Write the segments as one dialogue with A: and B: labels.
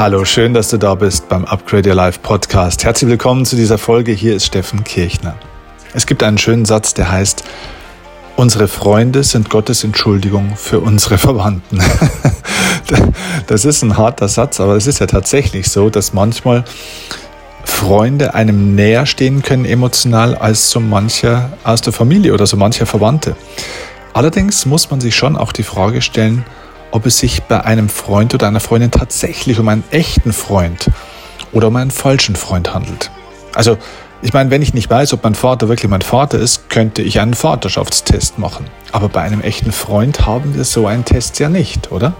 A: Hallo, schön, dass du da bist beim Upgrade Your Life Podcast. Herzlich willkommen zu dieser Folge. Hier ist Steffen Kirchner. Es gibt einen schönen Satz, der heißt, unsere Freunde sind Gottes Entschuldigung für unsere Verwandten. das ist ein harter Satz, aber es ist ja tatsächlich so, dass manchmal Freunde einem näher stehen können emotional als so mancher aus der Familie oder so mancher Verwandte. Allerdings muss man sich schon auch die Frage stellen, ob es sich bei einem Freund oder einer Freundin tatsächlich um einen echten Freund oder um einen falschen Freund handelt. Also, ich meine, wenn ich nicht weiß, ob mein Vater wirklich mein Vater ist, könnte ich einen Vaterschaftstest machen. Aber bei einem echten Freund haben wir so einen Test ja nicht, oder?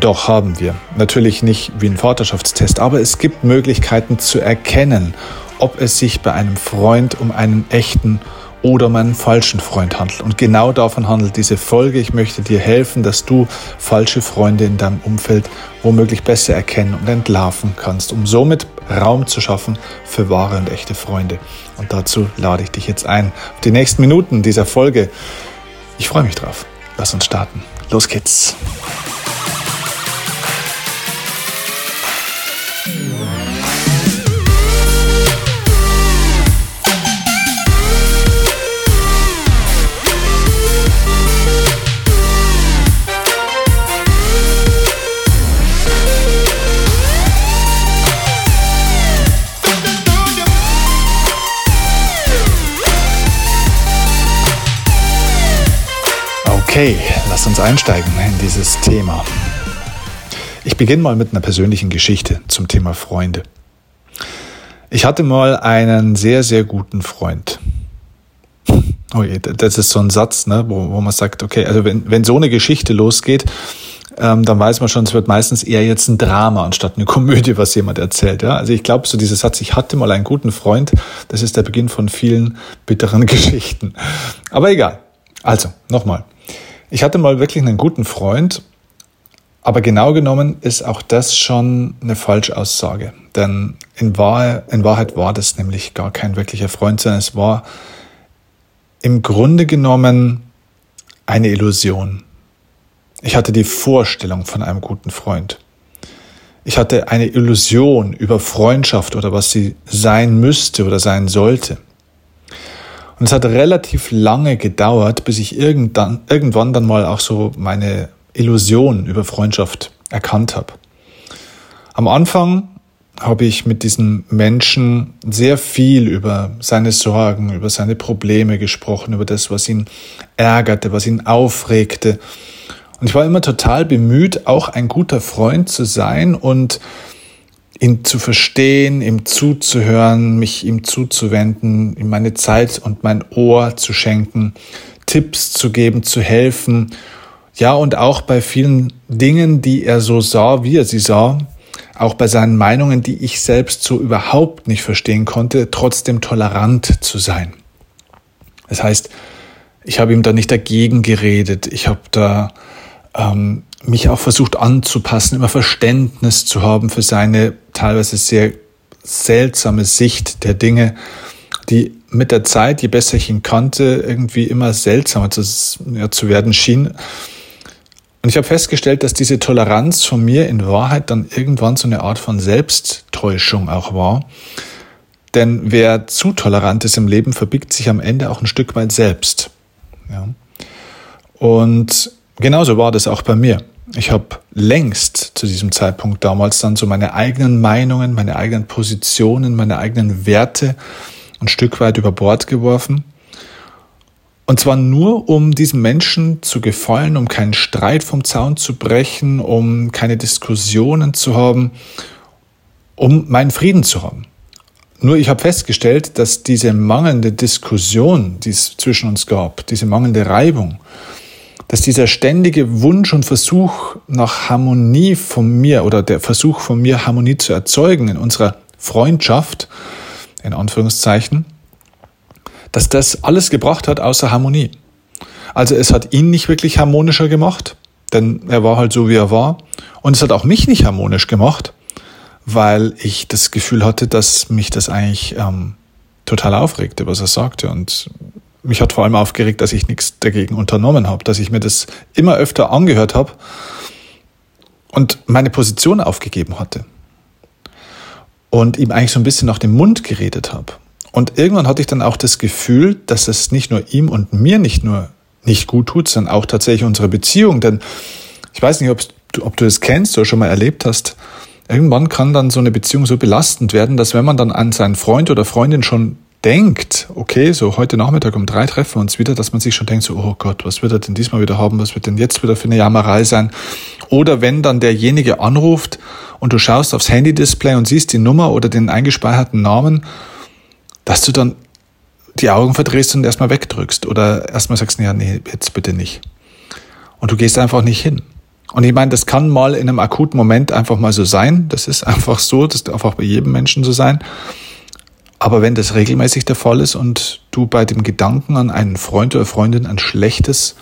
A: Doch haben wir. Natürlich nicht wie ein Vaterschaftstest, aber es gibt Möglichkeiten zu erkennen, ob es sich bei einem Freund um einen echten oder um einen falschen Freund handelt. Und genau davon handelt diese Folge. Ich möchte dir helfen, dass du falsche Freunde in deinem Umfeld womöglich besser erkennen und entlarven kannst, um somit Raum zu schaffen für wahre und echte Freunde. Und dazu lade ich dich jetzt ein auf die nächsten Minuten dieser Folge. Ich freue mich drauf. Lass uns starten. Los geht's. Okay, lass uns einsteigen in dieses Thema. Ich beginne mal mit einer persönlichen Geschichte zum Thema Freunde. Ich hatte mal einen sehr, sehr guten Freund. Oh je, das ist so ein Satz, ne, wo, wo man sagt, okay, also wenn, wenn so eine Geschichte losgeht, ähm, dann weiß man schon, es wird meistens eher jetzt ein Drama anstatt eine Komödie, was jemand erzählt. Ja? Also ich glaube, so dieser Satz, ich hatte mal einen guten Freund, das ist der Beginn von vielen bitteren Geschichten. Aber egal. Also, nochmal. Ich hatte mal wirklich einen guten Freund, aber genau genommen ist auch das schon eine Falschaussage. Denn in Wahrheit, in Wahrheit war das nämlich gar kein wirklicher Freund, sondern es war im Grunde genommen eine Illusion. Ich hatte die Vorstellung von einem guten Freund. Ich hatte eine Illusion über Freundschaft oder was sie sein müsste oder sein sollte. Und es hat relativ lange gedauert, bis ich irgendwann, irgendwann dann mal auch so meine Illusion über Freundschaft erkannt habe. Am Anfang habe ich mit diesem Menschen sehr viel über seine Sorgen, über seine Probleme gesprochen, über das, was ihn ärgerte, was ihn aufregte. Und ich war immer total bemüht, auch ein guter Freund zu sein und ihn zu verstehen, ihm zuzuhören, mich ihm zuzuwenden, ihm meine Zeit und mein Ohr zu schenken, Tipps zu geben, zu helfen. Ja, und auch bei vielen Dingen, die er so sah, wie er sie sah, auch bei seinen Meinungen, die ich selbst so überhaupt nicht verstehen konnte, trotzdem tolerant zu sein. Das heißt, ich habe ihm da nicht dagegen geredet, ich habe da ähm, mich auch versucht anzupassen, immer Verständnis zu haben für seine teilweise sehr seltsame Sicht der Dinge, die mit der Zeit, je besser ich ihn kannte, irgendwie immer seltsamer zu, ja, zu werden schien. Und ich habe festgestellt, dass diese Toleranz von mir in Wahrheit dann irgendwann so eine Art von Selbsttäuschung auch war. Denn wer zu tolerant ist im Leben, verbiegt sich am Ende auch ein Stück weit selbst. Ja. Und genauso war das auch bei mir. Ich habe längst zu diesem Zeitpunkt damals dann so meine eigenen Meinungen, meine eigenen Positionen, meine eigenen Werte ein Stück weit über Bord geworfen. Und zwar nur, um diesem Menschen zu gefallen, um keinen Streit vom Zaun zu brechen, um keine Diskussionen zu haben, um meinen Frieden zu haben. Nur ich habe festgestellt, dass diese mangelnde Diskussion, die es zwischen uns gab, diese mangelnde Reibung, dass dieser ständige Wunsch und Versuch nach Harmonie von mir oder der Versuch von mir, Harmonie zu erzeugen in unserer Freundschaft, in Anführungszeichen, dass das alles gebracht hat außer Harmonie. Also es hat ihn nicht wirklich harmonischer gemacht, denn er war halt so, wie er war. Und es hat auch mich nicht harmonisch gemacht, weil ich das Gefühl hatte, dass mich das eigentlich ähm, total aufregte, was er sagte. Und mich hat vor allem aufgeregt, dass ich nichts dagegen unternommen habe, dass ich mir das immer öfter angehört habe und meine Position aufgegeben hatte und ihm eigentlich so ein bisschen nach dem Mund geredet habe. Und irgendwann hatte ich dann auch das Gefühl, dass es nicht nur ihm und mir nicht nur nicht gut tut, sondern auch tatsächlich unsere Beziehung. Denn ich weiß nicht, ob du, ob du das kennst oder schon mal erlebt hast. Irgendwann kann dann so eine Beziehung so belastend werden, dass wenn man dann an seinen Freund oder Freundin schon denkt, okay, so heute Nachmittag um drei treffen wir uns wieder, dass man sich schon denkt, so, oh Gott, was wird er denn diesmal wieder haben? Was wird denn jetzt wieder für eine Jammerei sein? Oder wenn dann derjenige anruft und du schaust aufs Handy-Display und siehst die Nummer oder den eingespeicherten Namen, dass du dann die Augen verdrehst und erstmal wegdrückst oder erstmal sagst, ja, nee, jetzt bitte nicht. Und du gehst einfach nicht hin. Und ich meine, das kann mal in einem akuten Moment einfach mal so sein. Das ist einfach so, das darf auch bei jedem Menschen so sein. Aber wenn das regelmäßig der Fall ist und du bei dem Gedanken an einen Freund oder Freundin ein schlechtes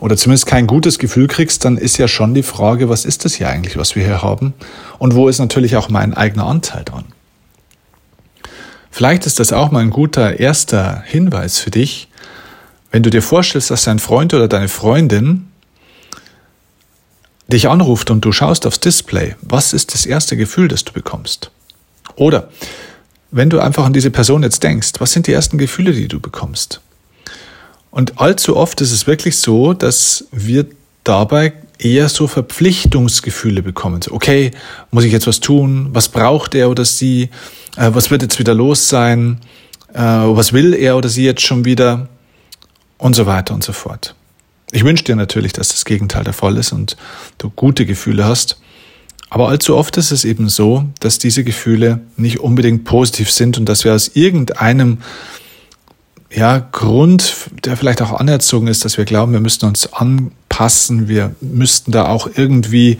A: oder zumindest kein gutes Gefühl kriegst, dann ist ja schon die Frage, was ist das hier eigentlich, was wir hier haben? Und wo ist natürlich auch mein eigener Anteil dran? Vielleicht ist das auch mal ein guter erster Hinweis für dich, wenn du dir vorstellst, dass dein Freund oder deine Freundin dich anruft und du schaust aufs Display, was ist das erste Gefühl, das du bekommst? Oder wenn du einfach an diese Person jetzt denkst, was sind die ersten Gefühle, die du bekommst? Und allzu oft ist es wirklich so, dass wir dabei eher so Verpflichtungsgefühle bekommen. So, okay, muss ich jetzt was tun? Was braucht er oder sie? Äh, was wird jetzt wieder los sein? Äh, was will er oder sie jetzt schon wieder? Und so weiter und so fort. Ich wünsche dir natürlich, dass das Gegenteil der Fall ist und du gute Gefühle hast. Aber allzu oft ist es eben so, dass diese Gefühle nicht unbedingt positiv sind und dass wir aus irgendeinem ja, Grund, der vielleicht auch anerzogen ist, dass wir glauben, wir müssten uns anpassen, wir müssten da auch irgendwie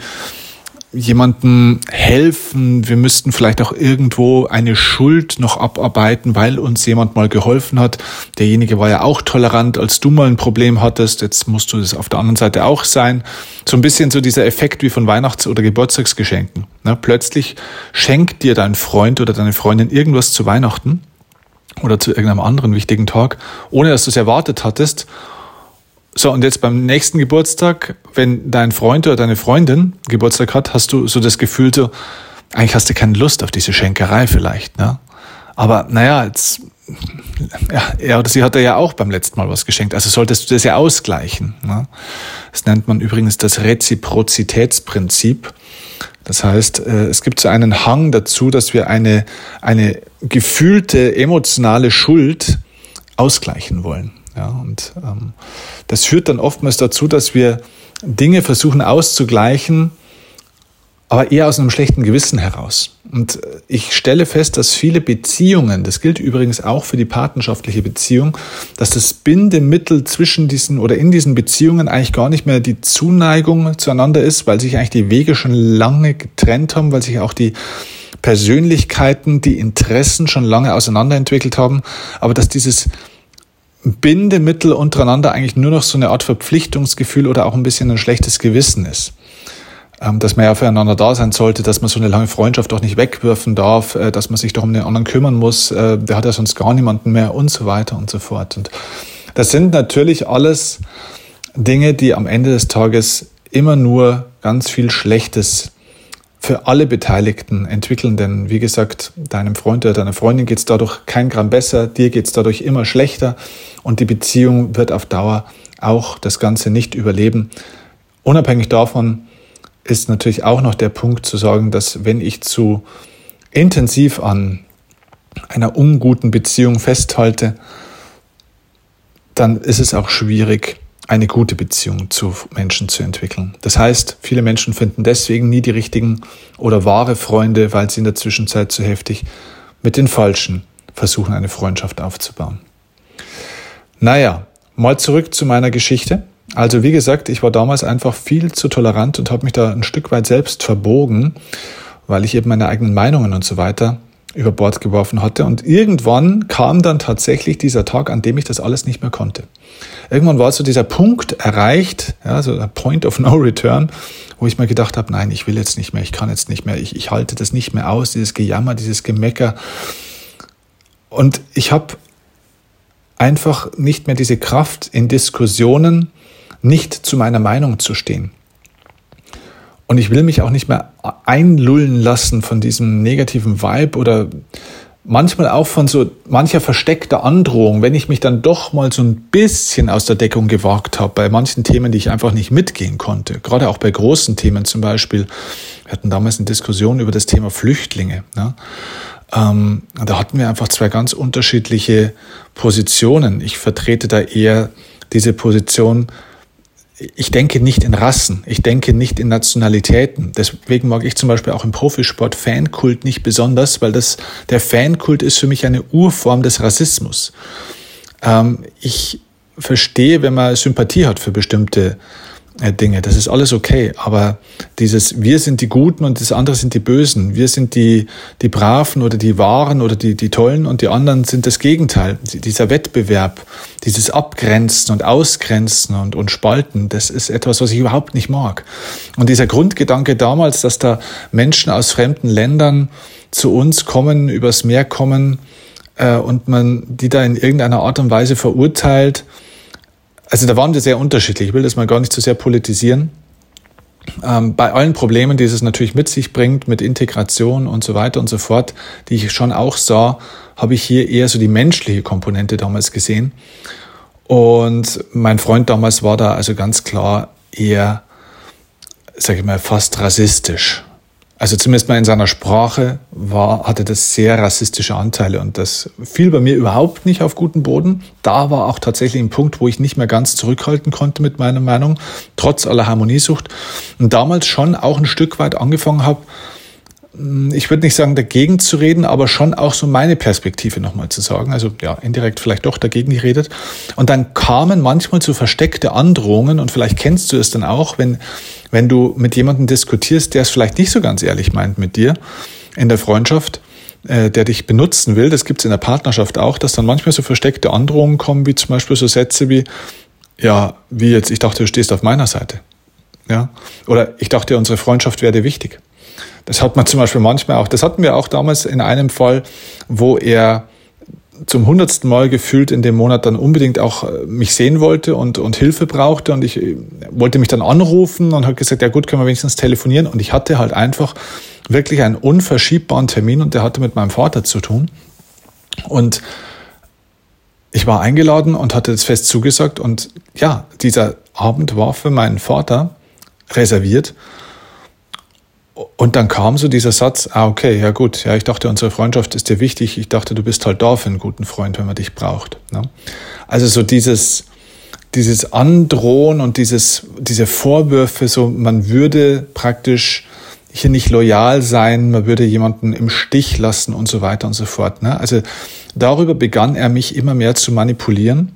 A: jemandem helfen, wir müssten vielleicht auch irgendwo eine Schuld noch abarbeiten, weil uns jemand mal geholfen hat. Derjenige war ja auch tolerant, als du mal ein Problem hattest, jetzt musst du das auf der anderen Seite auch sein. So ein bisschen so dieser Effekt wie von Weihnachts- oder Geburtstagsgeschenken. Ne? Plötzlich schenkt dir dein Freund oder deine Freundin irgendwas zu Weihnachten oder zu irgendeinem anderen wichtigen Tag, ohne dass du es erwartet hattest so, und jetzt beim nächsten Geburtstag, wenn dein Freund oder deine Freundin Geburtstag hat, hast du so das Gefühl, so, eigentlich hast du keine Lust auf diese Schenkerei vielleicht, ne? Aber naja, jetzt, ja, er oder sie hat ja auch beim letzten Mal was geschenkt. Also solltest du das ja ausgleichen. Ne? Das nennt man übrigens das Reziprozitätsprinzip. Das heißt, äh, es gibt so einen Hang dazu, dass wir eine, eine gefühlte emotionale Schuld ausgleichen wollen. Ja, und ähm, das führt dann oftmals dazu, dass wir Dinge versuchen auszugleichen, aber eher aus einem schlechten Gewissen heraus. Und äh, ich stelle fest, dass viele Beziehungen, das gilt übrigens auch für die partnerschaftliche Beziehung, dass das Bindemittel zwischen diesen oder in diesen Beziehungen eigentlich gar nicht mehr die Zuneigung zueinander ist, weil sich eigentlich die Wege schon lange getrennt haben, weil sich auch die Persönlichkeiten, die Interessen schon lange auseinanderentwickelt haben, aber dass dieses Bindemittel untereinander eigentlich nur noch so eine Art Verpflichtungsgefühl oder auch ein bisschen ein schlechtes Gewissen ist. Ähm, dass man ja füreinander da sein sollte, dass man so eine lange Freundschaft auch nicht wegwerfen darf, äh, dass man sich doch um den anderen kümmern muss, äh, der hat ja sonst gar niemanden mehr und so weiter und so fort. Und das sind natürlich alles Dinge, die am Ende des Tages immer nur ganz viel Schlechtes für alle Beteiligten entwickeln. Denn wie gesagt, deinem Freund oder deiner Freundin geht es dadurch kein Gramm besser, dir geht es dadurch immer schlechter und die Beziehung wird auf Dauer auch das Ganze nicht überleben. Unabhängig davon ist natürlich auch noch der Punkt zu sagen, dass wenn ich zu intensiv an einer unguten Beziehung festhalte, dann ist es auch schwierig, eine gute Beziehung zu Menschen zu entwickeln. Das heißt, viele Menschen finden deswegen nie die richtigen oder wahre Freunde, weil sie in der Zwischenzeit zu heftig mit den Falschen versuchen, eine Freundschaft aufzubauen. Naja, mal zurück zu meiner Geschichte. Also wie gesagt, ich war damals einfach viel zu tolerant und habe mich da ein Stück weit selbst verbogen, weil ich eben meine eigenen Meinungen und so weiter über Bord geworfen hatte. Und irgendwann kam dann tatsächlich dieser Tag, an dem ich das alles nicht mehr konnte. Irgendwann war so dieser Punkt erreicht, ja, so ein Point of No Return, wo ich mir gedacht habe, nein, ich will jetzt nicht mehr, ich kann jetzt nicht mehr, ich, ich halte das nicht mehr aus, dieses Gejammer, dieses Gemecker. Und ich habe einfach nicht mehr diese Kraft in Diskussionen, nicht zu meiner Meinung zu stehen. Und ich will mich auch nicht mehr einlullen lassen von diesem negativen Vibe oder manchmal auch von so mancher versteckter Androhung, wenn ich mich dann doch mal so ein bisschen aus der Deckung gewagt habe, bei manchen Themen, die ich einfach nicht mitgehen konnte. Gerade auch bei großen Themen zum Beispiel. Wir hatten damals eine Diskussion über das Thema Flüchtlinge. Ne? Ähm, da hatten wir einfach zwei ganz unterschiedliche Positionen. Ich vertrete da eher diese Position, ich denke nicht in Rassen, ich denke nicht in Nationalitäten. Deswegen mag ich zum Beispiel auch im Profisport Fankult nicht besonders, weil das, der Fankult ist für mich eine Urform des Rassismus. Ähm, ich verstehe, wenn man Sympathie hat für bestimmte Dinge. Das ist alles okay. Aber dieses Wir sind die Guten und das andere sind die Bösen. Wir sind die, die Braven oder die Wahren oder die, die Tollen und die anderen sind das Gegenteil. Dieser Wettbewerb, dieses Abgrenzen und Ausgrenzen und, und Spalten, das ist etwas, was ich überhaupt nicht mag. Und dieser Grundgedanke damals, dass da Menschen aus fremden Ländern zu uns kommen, übers Meer kommen äh, und man die da in irgendeiner Art und Weise verurteilt, also da waren wir sehr unterschiedlich. Ich will das mal gar nicht zu sehr politisieren. Ähm, bei allen Problemen, die es natürlich mit sich bringt, mit Integration und so weiter und so fort, die ich schon auch sah, habe ich hier eher so die menschliche Komponente damals gesehen. Und mein Freund damals war da also ganz klar eher, sage ich mal, fast rassistisch. Also zumindest mal in seiner Sprache war, hatte das sehr rassistische Anteile und das fiel bei mir überhaupt nicht auf guten Boden. Da war auch tatsächlich ein Punkt, wo ich nicht mehr ganz zurückhalten konnte mit meiner Meinung, trotz aller Harmoniesucht. Und damals schon auch ein Stück weit angefangen habe, ich würde nicht sagen dagegen zu reden, aber schon auch so meine Perspektive nochmal zu sagen. Also ja, indirekt vielleicht doch dagegen geredet. Und dann kamen manchmal so versteckte Androhungen und vielleicht kennst du es dann auch, wenn, wenn du mit jemandem diskutierst, der es vielleicht nicht so ganz ehrlich meint mit dir in der Freundschaft, äh, der dich benutzen will. Das gibt es in der Partnerschaft auch, dass dann manchmal so versteckte Androhungen kommen, wie zum Beispiel so Sätze wie, ja, wie jetzt, ich dachte, du stehst auf meiner Seite. Ja? Oder ich dachte, unsere Freundschaft wäre dir wichtig. Das hat man zum Beispiel manchmal auch, das hatten wir auch damals in einem Fall, wo er zum hundertsten Mal gefühlt in dem Monat dann unbedingt auch äh, mich sehen wollte und, und Hilfe brauchte. Und ich äh, wollte mich dann anrufen und hat gesagt, ja gut, können wir wenigstens telefonieren? Und ich hatte halt einfach wirklich einen unverschiebbaren Termin und der hatte mit meinem Vater zu tun. Und ich war eingeladen und hatte das fest zugesagt. Und ja, dieser Abend war für meinen Vater reserviert und dann kam so dieser Satz, ah, okay, ja gut, ja, ich dachte, unsere Freundschaft ist dir wichtig, ich dachte, du bist halt da für einen guten Freund, wenn man dich braucht. Ne? Also so dieses, dieses Androhen und dieses, diese Vorwürfe, so man würde praktisch hier nicht loyal sein, man würde jemanden im Stich lassen und so weiter und so fort. Ne? Also darüber begann er mich immer mehr zu manipulieren.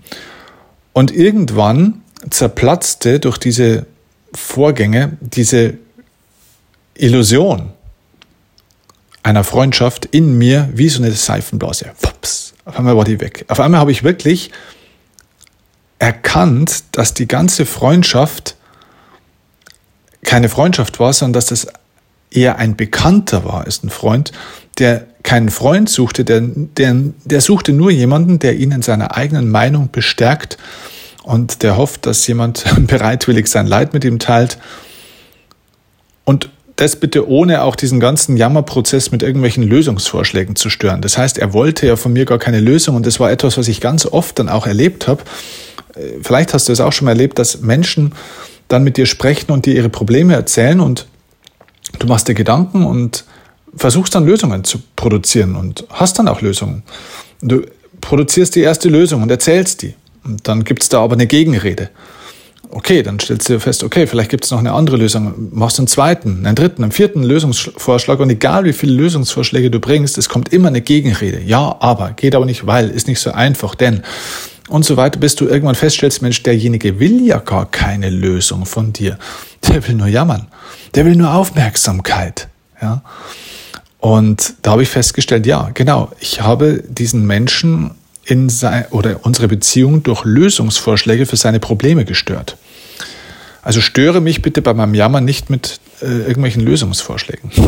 A: Und irgendwann zerplatzte durch diese Vorgänge diese Illusion einer Freundschaft in mir wie so eine Seifenblase. Pups, auf einmal war die weg. Auf einmal habe ich wirklich erkannt, dass die ganze Freundschaft keine Freundschaft war, sondern dass das eher ein Bekannter war, ist ein Freund, der keinen Freund suchte, der, der, der suchte nur jemanden, der ihn in seiner eigenen Meinung bestärkt und der hofft, dass jemand bereitwillig sein Leid mit ihm teilt. Und das bitte ohne auch diesen ganzen Jammerprozess mit irgendwelchen Lösungsvorschlägen zu stören. Das heißt, er wollte ja von mir gar keine Lösung und das war etwas, was ich ganz oft dann auch erlebt habe. Äh, vielleicht hast du es auch schon mal erlebt, dass Menschen dann mit dir sprechen und dir ihre Probleme erzählen und du machst dir Gedanken und versuchst dann Lösungen zu produzieren und hast dann auch Lösungen. Du produzierst die erste Lösung und erzählst die. Und dann gibt es da aber eine Gegenrede. Okay, dann stellst du fest, okay, vielleicht gibt es noch eine andere Lösung. Machst einen zweiten, einen dritten, einen vierten Lösungsvorschlag und egal wie viele Lösungsvorschläge du bringst, es kommt immer eine Gegenrede. Ja, aber, geht aber nicht, weil, ist nicht so einfach, denn und so weiter, bis du irgendwann feststellst, Mensch, derjenige will ja gar keine Lösung von dir. Der will nur jammern. Der will nur Aufmerksamkeit. Ja. Und da habe ich festgestellt, ja, genau, ich habe diesen Menschen in sein, oder unsere Beziehung durch Lösungsvorschläge für seine Probleme gestört. Also störe mich bitte bei meinem Jammer nicht mit äh, irgendwelchen Lösungsvorschlägen.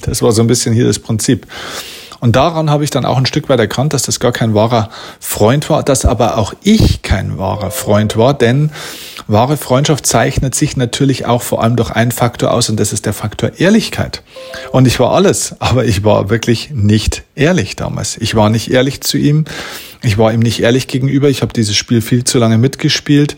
A: Das war so ein bisschen hier das Prinzip. Und daran habe ich dann auch ein Stück weit erkannt, dass das gar kein wahrer Freund war, dass aber auch ich kein wahrer Freund war, denn wahre Freundschaft zeichnet sich natürlich auch vor allem durch einen Faktor aus und das ist der Faktor Ehrlichkeit. Und ich war alles, aber ich war wirklich nicht ehrlich damals. Ich war nicht ehrlich zu ihm, ich war ihm nicht ehrlich gegenüber, ich habe dieses Spiel viel zu lange mitgespielt,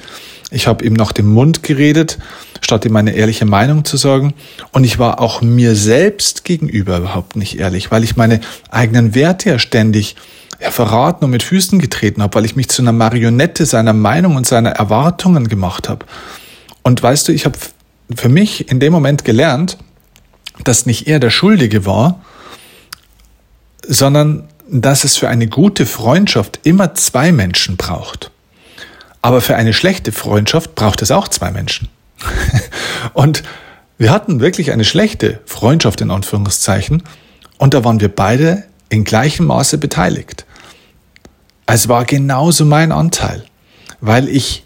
A: ich habe ihm nach dem Mund geredet statt ihm meine ehrliche Meinung zu sagen. Und ich war auch mir selbst gegenüber überhaupt nicht ehrlich, weil ich meine eigenen Werte ja ständig ja, verraten und mit Füßen getreten habe, weil ich mich zu einer Marionette seiner Meinung und seiner Erwartungen gemacht habe. Und weißt du, ich habe für mich in dem Moment gelernt, dass nicht er der Schuldige war, sondern dass es für eine gute Freundschaft immer zwei Menschen braucht. Aber für eine schlechte Freundschaft braucht es auch zwei Menschen. und wir hatten wirklich eine schlechte Freundschaft in Anführungszeichen und da waren wir beide in gleichem Maße beteiligt. Es war genauso mein Anteil, weil ich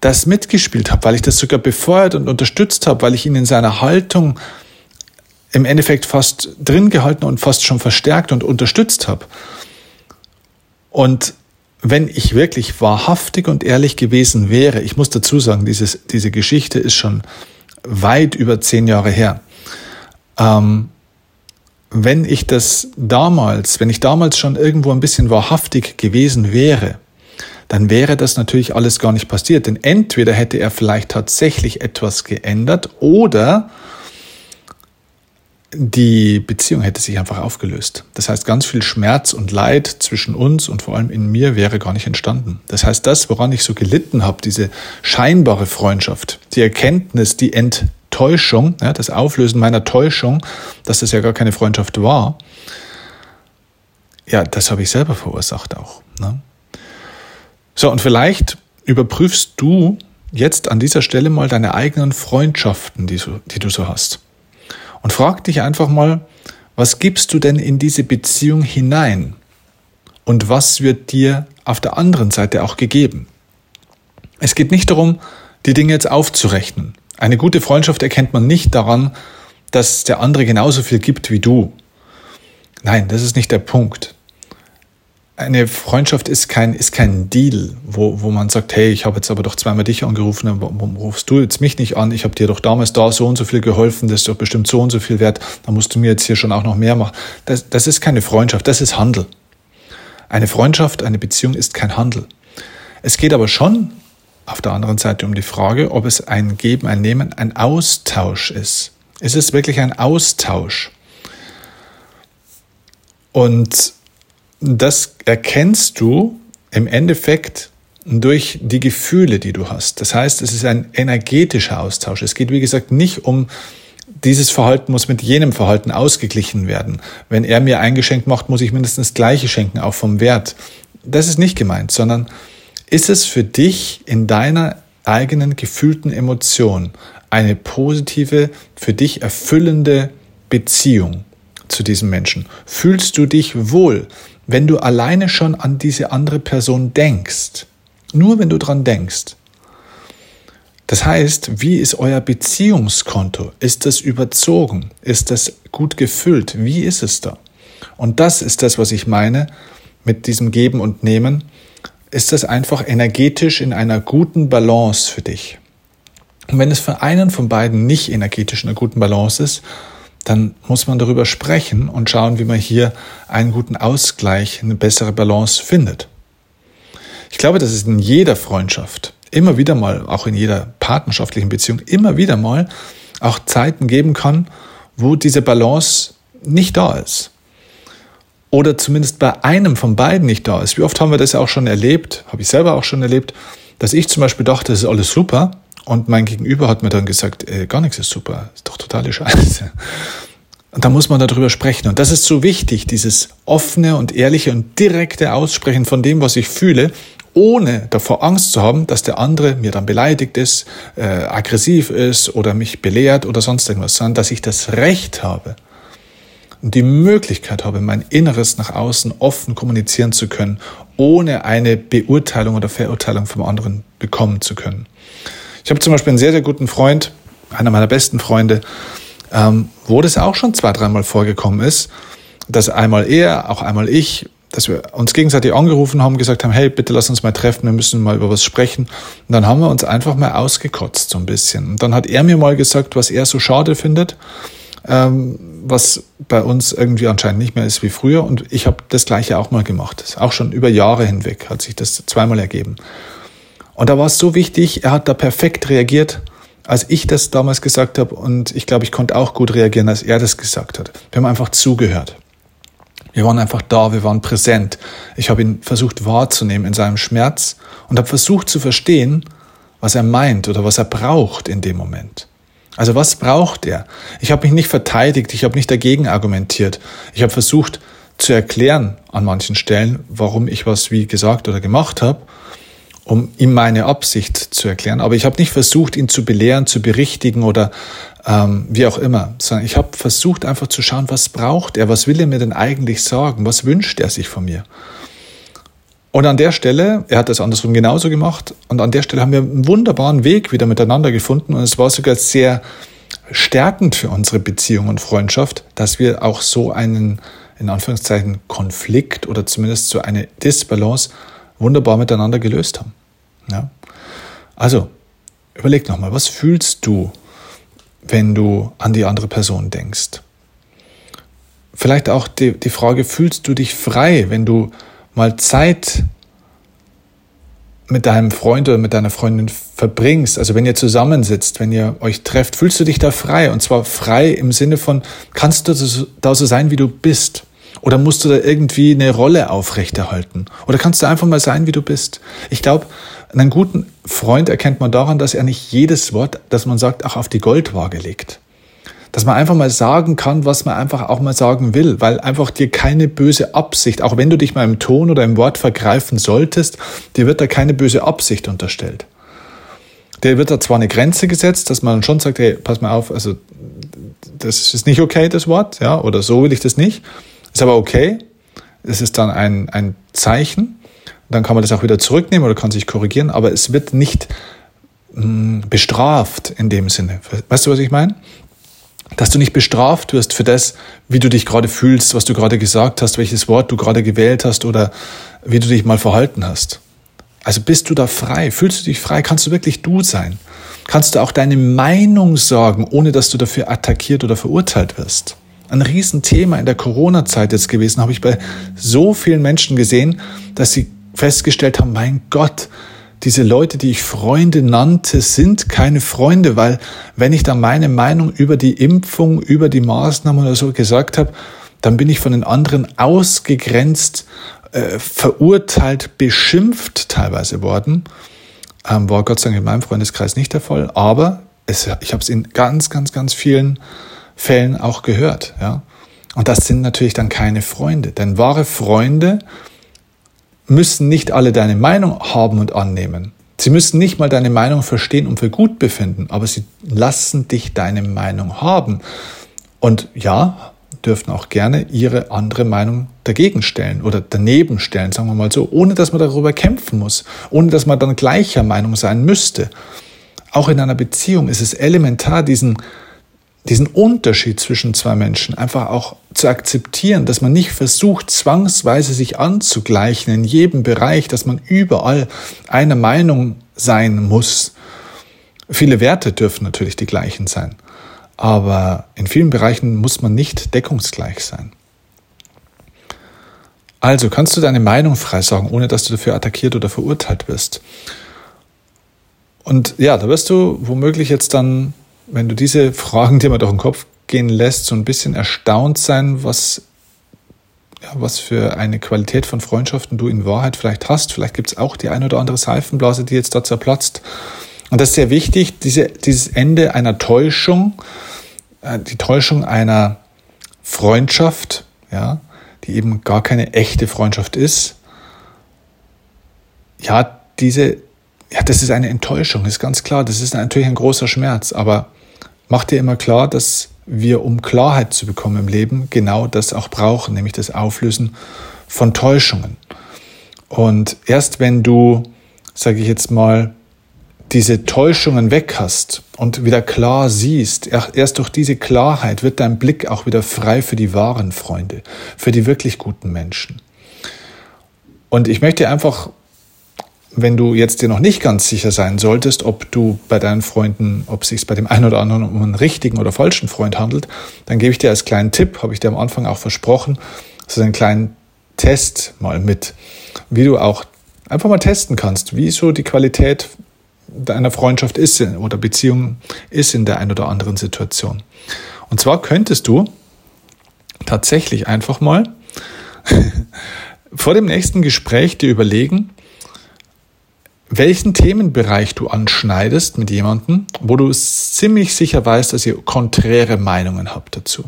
A: das mitgespielt habe, weil ich das sogar befeuert und unterstützt habe, weil ich ihn in seiner Haltung im Endeffekt fast drin gehalten und fast schon verstärkt und unterstützt habe. Und wenn ich wirklich wahrhaftig und ehrlich gewesen wäre, ich muss dazu sagen, dieses, diese Geschichte ist schon weit über zehn Jahre her. Ähm, wenn ich das damals, wenn ich damals schon irgendwo ein bisschen wahrhaftig gewesen wäre, dann wäre das natürlich alles gar nicht passiert. Denn entweder hätte er vielleicht tatsächlich etwas geändert oder die Beziehung hätte sich einfach aufgelöst. Das heißt, ganz viel Schmerz und Leid zwischen uns und vor allem in mir wäre gar nicht entstanden. Das heißt, das, woran ich so gelitten habe, diese scheinbare Freundschaft, die Erkenntnis, die Enttäuschung, ja, das Auflösen meiner Täuschung, dass das ja gar keine Freundschaft war, ja, das habe ich selber verursacht auch. Ne? So, und vielleicht überprüfst du jetzt an dieser Stelle mal deine eigenen Freundschaften, die, so, die du so hast. Und frag dich einfach mal, was gibst du denn in diese Beziehung hinein? Und was wird dir auf der anderen Seite auch gegeben? Es geht nicht darum, die Dinge jetzt aufzurechnen. Eine gute Freundschaft erkennt man nicht daran, dass der andere genauso viel gibt wie du. Nein, das ist nicht der Punkt eine Freundschaft ist kein, ist kein Deal, wo, wo man sagt, hey, ich habe jetzt aber doch zweimal dich angerufen, warum rufst du jetzt mich nicht an? Ich habe dir doch damals da so und so viel geholfen, das ist doch bestimmt so und so viel wert, da musst du mir jetzt hier schon auch noch mehr machen. Das, das ist keine Freundschaft, das ist Handel. Eine Freundschaft, eine Beziehung ist kein Handel. Es geht aber schon auf der anderen Seite um die Frage, ob es ein Geben, ein Nehmen, ein Austausch ist. Ist es wirklich ein Austausch? Und das erkennst du im Endeffekt durch die Gefühle, die du hast. Das heißt, es ist ein energetischer Austausch. Es geht, wie gesagt, nicht um dieses Verhalten muss mit jenem Verhalten ausgeglichen werden. Wenn er mir ein Geschenk macht, muss ich mindestens das gleiche schenken, auch vom Wert. Das ist nicht gemeint, sondern ist es für dich in deiner eigenen gefühlten Emotion eine positive, für dich erfüllende Beziehung zu diesem Menschen? Fühlst du dich wohl? Wenn du alleine schon an diese andere Person denkst, nur wenn du dran denkst. Das heißt, wie ist euer Beziehungskonto? Ist das überzogen? Ist das gut gefüllt? Wie ist es da? Und das ist das, was ich meine mit diesem Geben und Nehmen. Ist das einfach energetisch in einer guten Balance für dich? Und wenn es für einen von beiden nicht energetisch in einer guten Balance ist, dann muss man darüber sprechen und schauen, wie man hier einen guten Ausgleich, eine bessere Balance findet. Ich glaube, dass es in jeder Freundschaft immer wieder mal, auch in jeder partnerschaftlichen Beziehung, immer wieder mal auch Zeiten geben kann, wo diese Balance nicht da ist. Oder zumindest bei einem von beiden nicht da ist. Wie oft haben wir das ja auch schon erlebt, habe ich selber auch schon erlebt, dass ich zum Beispiel dachte, das ist alles super und mein Gegenüber hat mir dann gesagt, äh, gar nichts ist super, ist doch totale Scheiße. Und da muss man darüber sprechen. Und das ist so wichtig, dieses offene und ehrliche und direkte Aussprechen von dem, was ich fühle, ohne davor Angst zu haben, dass der andere mir dann beleidigt ist, äh, aggressiv ist oder mich belehrt oder sonst irgendwas, sondern dass ich das Recht habe und die Möglichkeit habe, mein Inneres nach außen offen kommunizieren zu können, ohne eine Beurteilung oder Verurteilung vom anderen bekommen zu können. Ich habe zum Beispiel einen sehr, sehr guten Freund, einer meiner besten Freunde, ähm, wo das auch schon zwei, dreimal vorgekommen ist, dass einmal er, auch einmal ich, dass wir uns gegenseitig angerufen haben, gesagt haben, hey, bitte lass uns mal treffen, wir müssen mal über was sprechen. Und dann haben wir uns einfach mal ausgekotzt so ein bisschen. Und dann hat er mir mal gesagt, was er so schade findet, ähm, was bei uns irgendwie anscheinend nicht mehr ist wie früher. Und ich habe das gleiche auch mal gemacht. Auch schon über Jahre hinweg hat sich das zweimal ergeben. Und da war es so wichtig, er hat da perfekt reagiert, als ich das damals gesagt habe. Und ich glaube, ich konnte auch gut reagieren, als er das gesagt hat. Wir haben einfach zugehört. Wir waren einfach da, wir waren präsent. Ich habe ihn versucht wahrzunehmen in seinem Schmerz und habe versucht zu verstehen, was er meint oder was er braucht in dem Moment. Also was braucht er? Ich habe mich nicht verteidigt, ich habe nicht dagegen argumentiert. Ich habe versucht zu erklären an manchen Stellen, warum ich was wie gesagt oder gemacht habe, um ihm meine Absicht zu erklären. Aber ich habe nicht versucht, ihn zu belehren, zu berichtigen oder ähm, wie auch immer, sondern ich habe versucht einfach zu schauen, was braucht er, was will er mir denn eigentlich sagen, was wünscht er sich von mir. Und an der Stelle, er hat das andersrum genauso gemacht, und an der Stelle haben wir einen wunderbaren Weg wieder miteinander gefunden und es war sogar sehr stärkend für unsere Beziehung und Freundschaft, dass wir auch so einen, in Anführungszeichen, Konflikt oder zumindest so eine Disbalance wunderbar miteinander gelöst haben. Ja? Also, überleg nochmal, was fühlst du, wenn du an die andere Person denkst. Vielleicht auch die, die Frage, fühlst du dich frei, wenn du mal Zeit mit deinem Freund oder mit deiner Freundin verbringst, also wenn ihr zusammensitzt, wenn ihr euch trefft, fühlst du dich da frei? Und zwar frei im Sinne von, kannst du da so sein, wie du bist? Oder musst du da irgendwie eine Rolle aufrechterhalten? Oder kannst du einfach mal sein, wie du bist? Ich glaube, einen guten Freund erkennt man daran, dass er nicht jedes Wort, das man sagt, auch auf die Goldwaage legt. Dass man einfach mal sagen kann, was man einfach auch mal sagen will, weil einfach dir keine böse Absicht, auch wenn du dich mal im Ton oder im Wort vergreifen solltest, dir wird da keine böse Absicht unterstellt. Der wird da zwar eine Grenze gesetzt, dass man schon sagt, hey, pass mal auf, also das ist nicht okay, das Wort, ja, oder so will ich das nicht. Ist aber okay. Es ist dann ein, ein Zeichen. Dann kann man das auch wieder zurücknehmen oder kann sich korrigieren, aber es wird nicht mh, hm, bestraft in dem Sinne. Weißt du, was ich meine? Dass du nicht bestraft wirst für das, wie du dich gerade fühlst, was du gerade gesagt hast, welches Wort du gerade gewählt hast oder wie du dich mal verhalten hast. Also bist du da frei? Fühlst du dich frei? Kannst du wirklich du sein? Kannst du auch deine Meinung sagen, ohne dass du dafür attackiert oder verurteilt wirst? Ein Riesenthema in der Corona-Zeit jetzt gewesen, habe ich bei so vielen Menschen gesehen, dass sie festgestellt haben, mein Gott, diese Leute, die ich Freunde nannte, sind keine Freunde, weil wenn ich da meine Meinung über die Impfung, über die Maßnahmen oder so gesagt habe, dann bin ich von den anderen ausgegrenzt, äh, verurteilt, beschimpft teilweise worden. Ähm, war Gott sei Dank in meinem Freundeskreis nicht der Fall, aber es, ich habe es in ganz, ganz, ganz vielen Fällen auch gehört. Ja? Und das sind natürlich dann keine Freunde, denn wahre Freunde müssen nicht alle deine Meinung haben und annehmen. Sie müssen nicht mal deine Meinung verstehen und für gut befinden, aber sie lassen dich deine Meinung haben. Und ja, dürfen auch gerne ihre andere Meinung dagegen stellen oder daneben stellen, sagen wir mal so, ohne dass man darüber kämpfen muss, ohne dass man dann gleicher Meinung sein müsste. Auch in einer Beziehung ist es elementar, diesen diesen Unterschied zwischen zwei Menschen einfach auch zu akzeptieren, dass man nicht versucht, zwangsweise sich anzugleichen in jedem Bereich, dass man überall einer Meinung sein muss. Viele Werte dürfen natürlich die gleichen sein, aber in vielen Bereichen muss man nicht deckungsgleich sein. Also kannst du deine Meinung frei sagen, ohne dass du dafür attackiert oder verurteilt wirst. Und ja, da wirst du womöglich jetzt dann wenn du diese Fragen dir mal durch den Kopf gehen lässt, so ein bisschen erstaunt sein, was, ja, was für eine Qualität von Freundschaften du in Wahrheit vielleicht hast. Vielleicht gibt es auch die ein oder andere Seifenblase, die jetzt da zerplatzt. Und das ist sehr wichtig, diese, dieses Ende einer Täuschung, äh, die Täuschung einer Freundschaft, ja, die eben gar keine echte Freundschaft ist. Ja, diese, ja, das ist eine Enttäuschung, ist ganz klar. Das ist natürlich ein großer Schmerz, aber mach dir immer klar, dass wir, um Klarheit zu bekommen im Leben, genau das auch brauchen, nämlich das Auflösen von Täuschungen. Und erst wenn du, sage ich jetzt mal, diese Täuschungen weg hast und wieder klar siehst, erst durch diese Klarheit wird dein Blick auch wieder frei für die wahren Freunde, für die wirklich guten Menschen. Und ich möchte einfach, wenn du jetzt dir noch nicht ganz sicher sein solltest, ob du bei deinen Freunden, ob es sich bei dem einen oder anderen um einen richtigen oder falschen Freund handelt, dann gebe ich dir als kleinen Tipp, habe ich dir am Anfang auch versprochen, so einen kleinen Test mal mit, wie du auch einfach mal testen kannst, wie so die Qualität deiner Freundschaft ist oder Beziehung ist in der einen oder anderen Situation. Und zwar könntest du tatsächlich einfach mal vor dem nächsten Gespräch dir überlegen, welchen Themenbereich du anschneidest mit jemandem, wo du ziemlich sicher weißt, dass ihr konträre Meinungen habt dazu.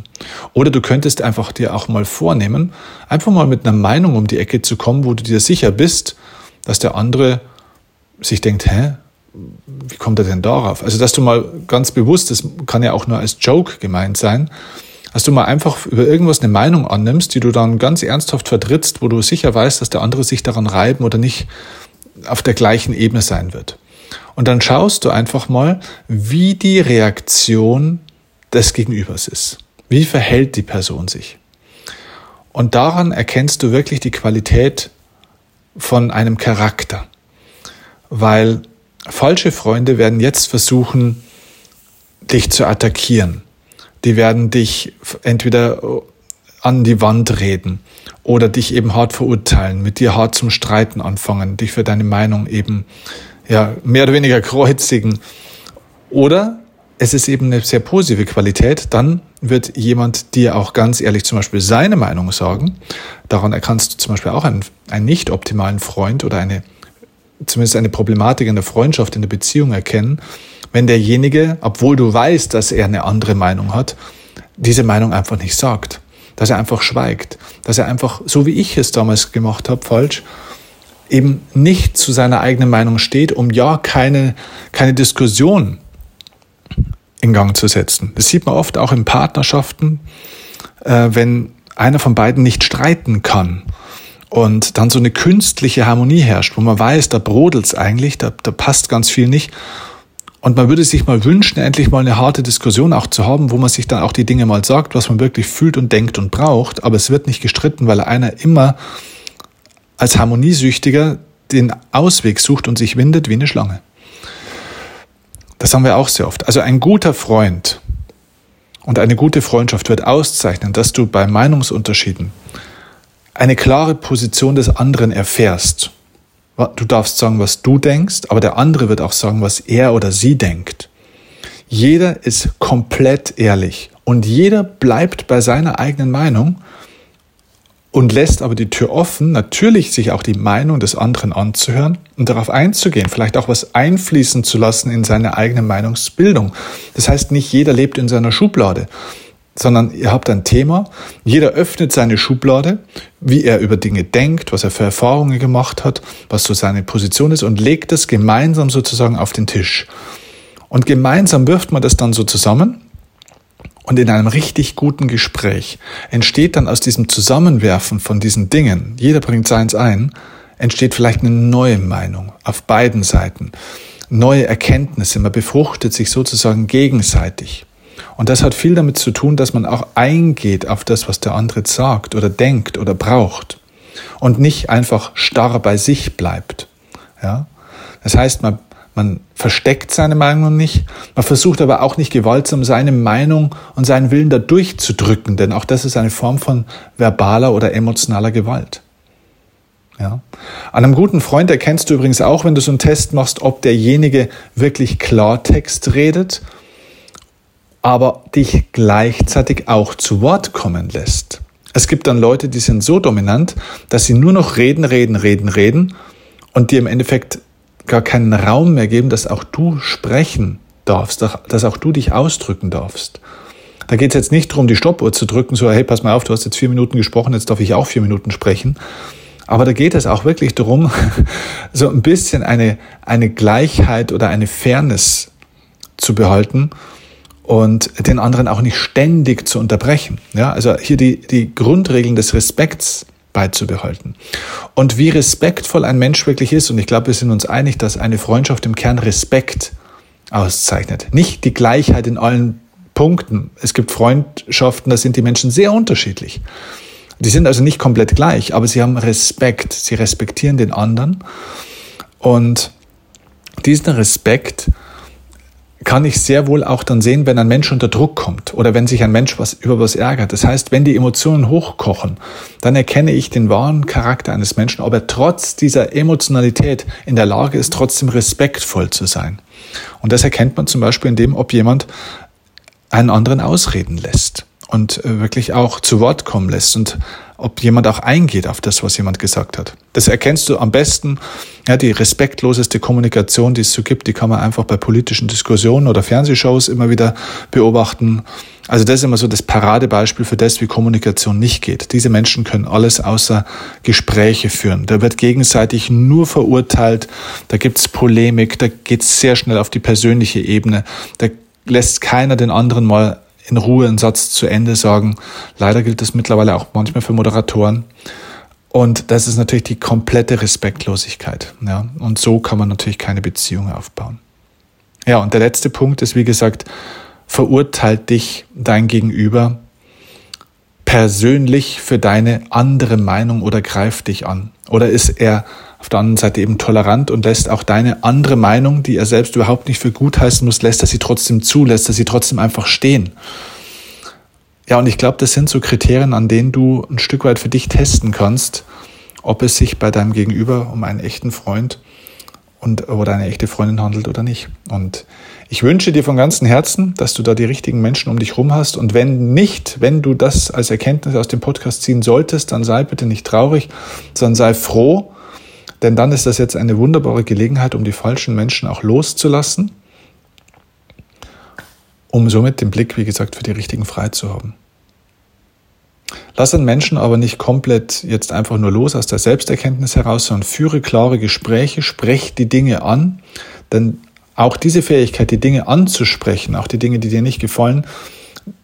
A: Oder du könntest einfach dir auch mal vornehmen, einfach mal mit einer Meinung um die Ecke zu kommen, wo du dir sicher bist, dass der andere sich denkt, hä, wie kommt er denn darauf? Also, dass du mal ganz bewusst, das kann ja auch nur als Joke gemeint sein, dass du mal einfach über irgendwas eine Meinung annimmst, die du dann ganz ernsthaft vertrittst, wo du sicher weißt, dass der andere sich daran reiben oder nicht auf der gleichen Ebene sein wird. Und dann schaust du einfach mal, wie die Reaktion des Gegenübers ist. Wie verhält die Person sich? Und daran erkennst du wirklich die Qualität von einem Charakter. Weil falsche Freunde werden jetzt versuchen, dich zu attackieren. Die werden dich entweder an die Wand reden oder dich eben hart verurteilen, mit dir hart zum Streiten anfangen, dich für deine Meinung eben ja, mehr oder weniger kreuzigen. Oder es ist eben eine sehr positive Qualität, dann wird jemand dir auch ganz ehrlich zum Beispiel seine Meinung sagen. Daran erkannst du zum Beispiel auch einen, einen nicht optimalen Freund oder eine zumindest eine Problematik in der Freundschaft, in der Beziehung erkennen, wenn derjenige, obwohl du weißt, dass er eine andere Meinung hat, diese Meinung einfach nicht sagt, dass er einfach schweigt, dass er einfach, so wie ich es damals gemacht habe, falsch, eben nicht zu seiner eigenen Meinung steht, um ja keine, keine Diskussion in Gang zu setzen. Das sieht man oft auch in Partnerschaften, äh, wenn einer von beiden nicht streiten kann und dann so eine künstliche Harmonie herrscht, wo man weiß, da brodelt's eigentlich, da, da passt ganz viel nicht. Und man würde sich mal wünschen, endlich mal eine harte Diskussion auch zu haben, wo man sich dann auch die Dinge mal sagt, was man wirklich fühlt und denkt und braucht. Aber es wird nicht gestritten, weil einer immer als Harmoniesüchtiger den Ausweg sucht und sich windet wie eine Schlange. Das haben wir auch sehr oft. Also ein guter Freund und eine gute Freundschaft wird auszeichnen, dass du bei Meinungsunterschieden eine klare Position des anderen erfährst. Du darfst sagen, was du denkst, aber der andere wird auch sagen, was er oder sie denkt. Jeder ist komplett ehrlich und jeder bleibt bei seiner eigenen Meinung und lässt aber die Tür offen, natürlich sich auch die Meinung des anderen anzuhören und darauf einzugehen, vielleicht auch was einfließen zu lassen in seine eigene Meinungsbildung. Das heißt, nicht jeder lebt in seiner Schublade, sondern ihr habt ein Thema, jeder öffnet seine Schublade, wie er über Dinge denkt, was er für Erfahrungen gemacht hat, was so seine Position ist und legt das gemeinsam sozusagen auf den Tisch. Und gemeinsam wirft man das dann so zusammen und in einem richtig guten Gespräch entsteht dann aus diesem Zusammenwerfen von diesen Dingen, jeder bringt seins ein, entsteht vielleicht eine neue Meinung auf beiden Seiten, neue Erkenntnisse, man befruchtet sich sozusagen gegenseitig. Und das hat viel damit zu tun, dass man auch eingeht auf das, was der andere sagt oder denkt oder braucht und nicht einfach starr bei sich bleibt. Ja? Das heißt, man, man versteckt seine Meinung nicht, man versucht aber auch nicht gewaltsam seine Meinung und seinen Willen da durchzudrücken, denn auch das ist eine Form von verbaler oder emotionaler Gewalt. Ja. An einem guten Freund erkennst du übrigens auch, wenn du so einen Test machst, ob derjenige wirklich Klartext redet aber dich gleichzeitig auch zu Wort kommen lässt. Es gibt dann Leute, die sind so dominant, dass sie nur noch reden, reden, reden, reden und dir im Endeffekt gar keinen Raum mehr geben, dass auch du sprechen darfst, dass auch du dich ausdrücken darfst. Da geht es jetzt nicht darum, die Stoppuhr zu drücken, so, hey, pass mal auf, du hast jetzt vier Minuten gesprochen, jetzt darf ich auch vier Minuten sprechen. Aber da geht es auch wirklich darum, so ein bisschen eine, eine Gleichheit oder eine Fairness zu behalten und den anderen auch nicht ständig zu unterbrechen. Ja, also hier die, die Grundregeln des Respekts beizubehalten. Und wie respektvoll ein Mensch wirklich ist, und ich glaube, wir sind uns einig, dass eine Freundschaft im Kern Respekt auszeichnet. Nicht die Gleichheit in allen Punkten. Es gibt Freundschaften, da sind die Menschen sehr unterschiedlich. Die sind also nicht komplett gleich, aber sie haben Respekt. Sie respektieren den anderen. Und diesen Respekt kann ich sehr wohl auch dann sehen, wenn ein Mensch unter Druck kommt oder wenn sich ein Mensch was über was ärgert. Das heißt, wenn die Emotionen hochkochen, dann erkenne ich den wahren Charakter eines Menschen, ob er trotz dieser Emotionalität in der Lage ist, trotzdem respektvoll zu sein. Und das erkennt man zum Beispiel in dem, ob jemand einen anderen ausreden lässt und äh, wirklich auch zu Wort kommen lässt und ob jemand auch eingeht auf das, was jemand gesagt hat. Das erkennst du am besten. Ja, die respektloseste Kommunikation, die es so gibt, die kann man einfach bei politischen Diskussionen oder Fernsehshows immer wieder beobachten. Also das ist immer so das Paradebeispiel für das, wie Kommunikation nicht geht. Diese Menschen können alles außer Gespräche führen. Da wird gegenseitig nur verurteilt, da gibt's Polemik, da geht's sehr schnell auf die persönliche Ebene, da lässt keiner den anderen mal in Ruhe einen Satz zu Ende sagen. Leider gilt das mittlerweile auch manchmal für Moderatoren. Und das ist natürlich die komplette Respektlosigkeit. Ja? Und so kann man natürlich keine Beziehung aufbauen. Ja, und der letzte Punkt ist, wie gesagt, verurteilt dich dein Gegenüber persönlich für deine andere Meinung oder greift dich an? Oder ist er auf der anderen Seite eben tolerant und lässt auch deine andere Meinung, die er selbst überhaupt nicht für gut heißen muss, lässt er sie trotzdem zu, lässt er sie trotzdem einfach stehen. Ja, und ich glaube, das sind so Kriterien, an denen du ein Stück weit für dich testen kannst, ob es sich bei deinem Gegenüber um einen echten Freund und, oder eine echte Freundin handelt oder nicht. Und ich wünsche dir von ganzem Herzen, dass du da die richtigen Menschen um dich rum hast. Und wenn nicht, wenn du das als Erkenntnis aus dem Podcast ziehen solltest, dann sei bitte nicht traurig, sondern sei froh, denn dann ist das jetzt eine wunderbare Gelegenheit, um die falschen Menschen auch loszulassen, um somit den Blick, wie gesagt, für die richtigen frei zu haben. Lass den Menschen aber nicht komplett jetzt einfach nur los aus der Selbsterkenntnis heraus, sondern führe klare Gespräche, sprech die Dinge an, denn auch diese Fähigkeit, die Dinge anzusprechen, auch die Dinge, die dir nicht gefallen,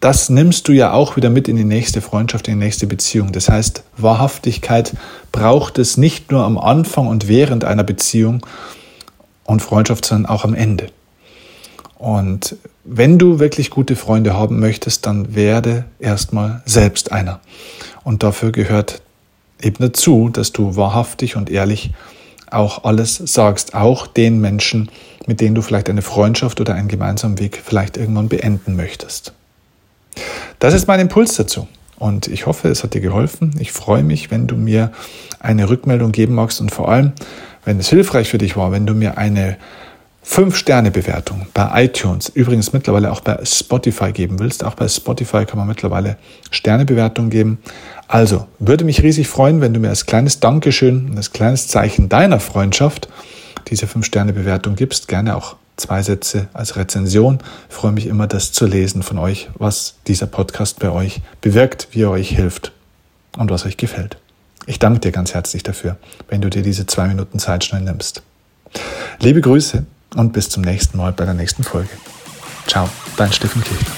A: das nimmst du ja auch wieder mit in die nächste Freundschaft, in die nächste Beziehung. Das heißt, Wahrhaftigkeit braucht es nicht nur am Anfang und während einer Beziehung und Freundschaft, sondern auch am Ende. Und wenn du wirklich gute Freunde haben möchtest, dann werde erstmal selbst einer. Und dafür gehört eben dazu, dass du wahrhaftig und ehrlich auch alles sagst, auch den Menschen, mit denen du vielleicht eine Freundschaft oder einen gemeinsamen Weg vielleicht irgendwann beenden möchtest. Das ist mein Impuls dazu. Und ich hoffe, es hat dir geholfen. Ich freue mich, wenn du mir eine Rückmeldung geben magst und vor allem, wenn es hilfreich für dich war, wenn du mir eine 5-Sterne-Bewertung bei iTunes, übrigens mittlerweile auch bei Spotify geben willst. Auch bei Spotify kann man mittlerweile Sternebewertungen geben. Also, würde mich riesig freuen, wenn du mir als kleines Dankeschön als kleines Zeichen deiner Freundschaft diese 5-Sterne-Bewertung gibst. Gerne auch zwei Sätze als Rezension. Ich freue mich immer, das zu lesen von euch, was dieser Podcast bei euch bewirkt, wie er euch hilft und was euch gefällt. Ich danke dir ganz herzlich dafür, wenn du dir diese zwei Minuten Zeit schnell nimmst. Liebe Grüße und bis zum nächsten Mal bei der nächsten Folge. Ciao, dein Steffen Kirchner.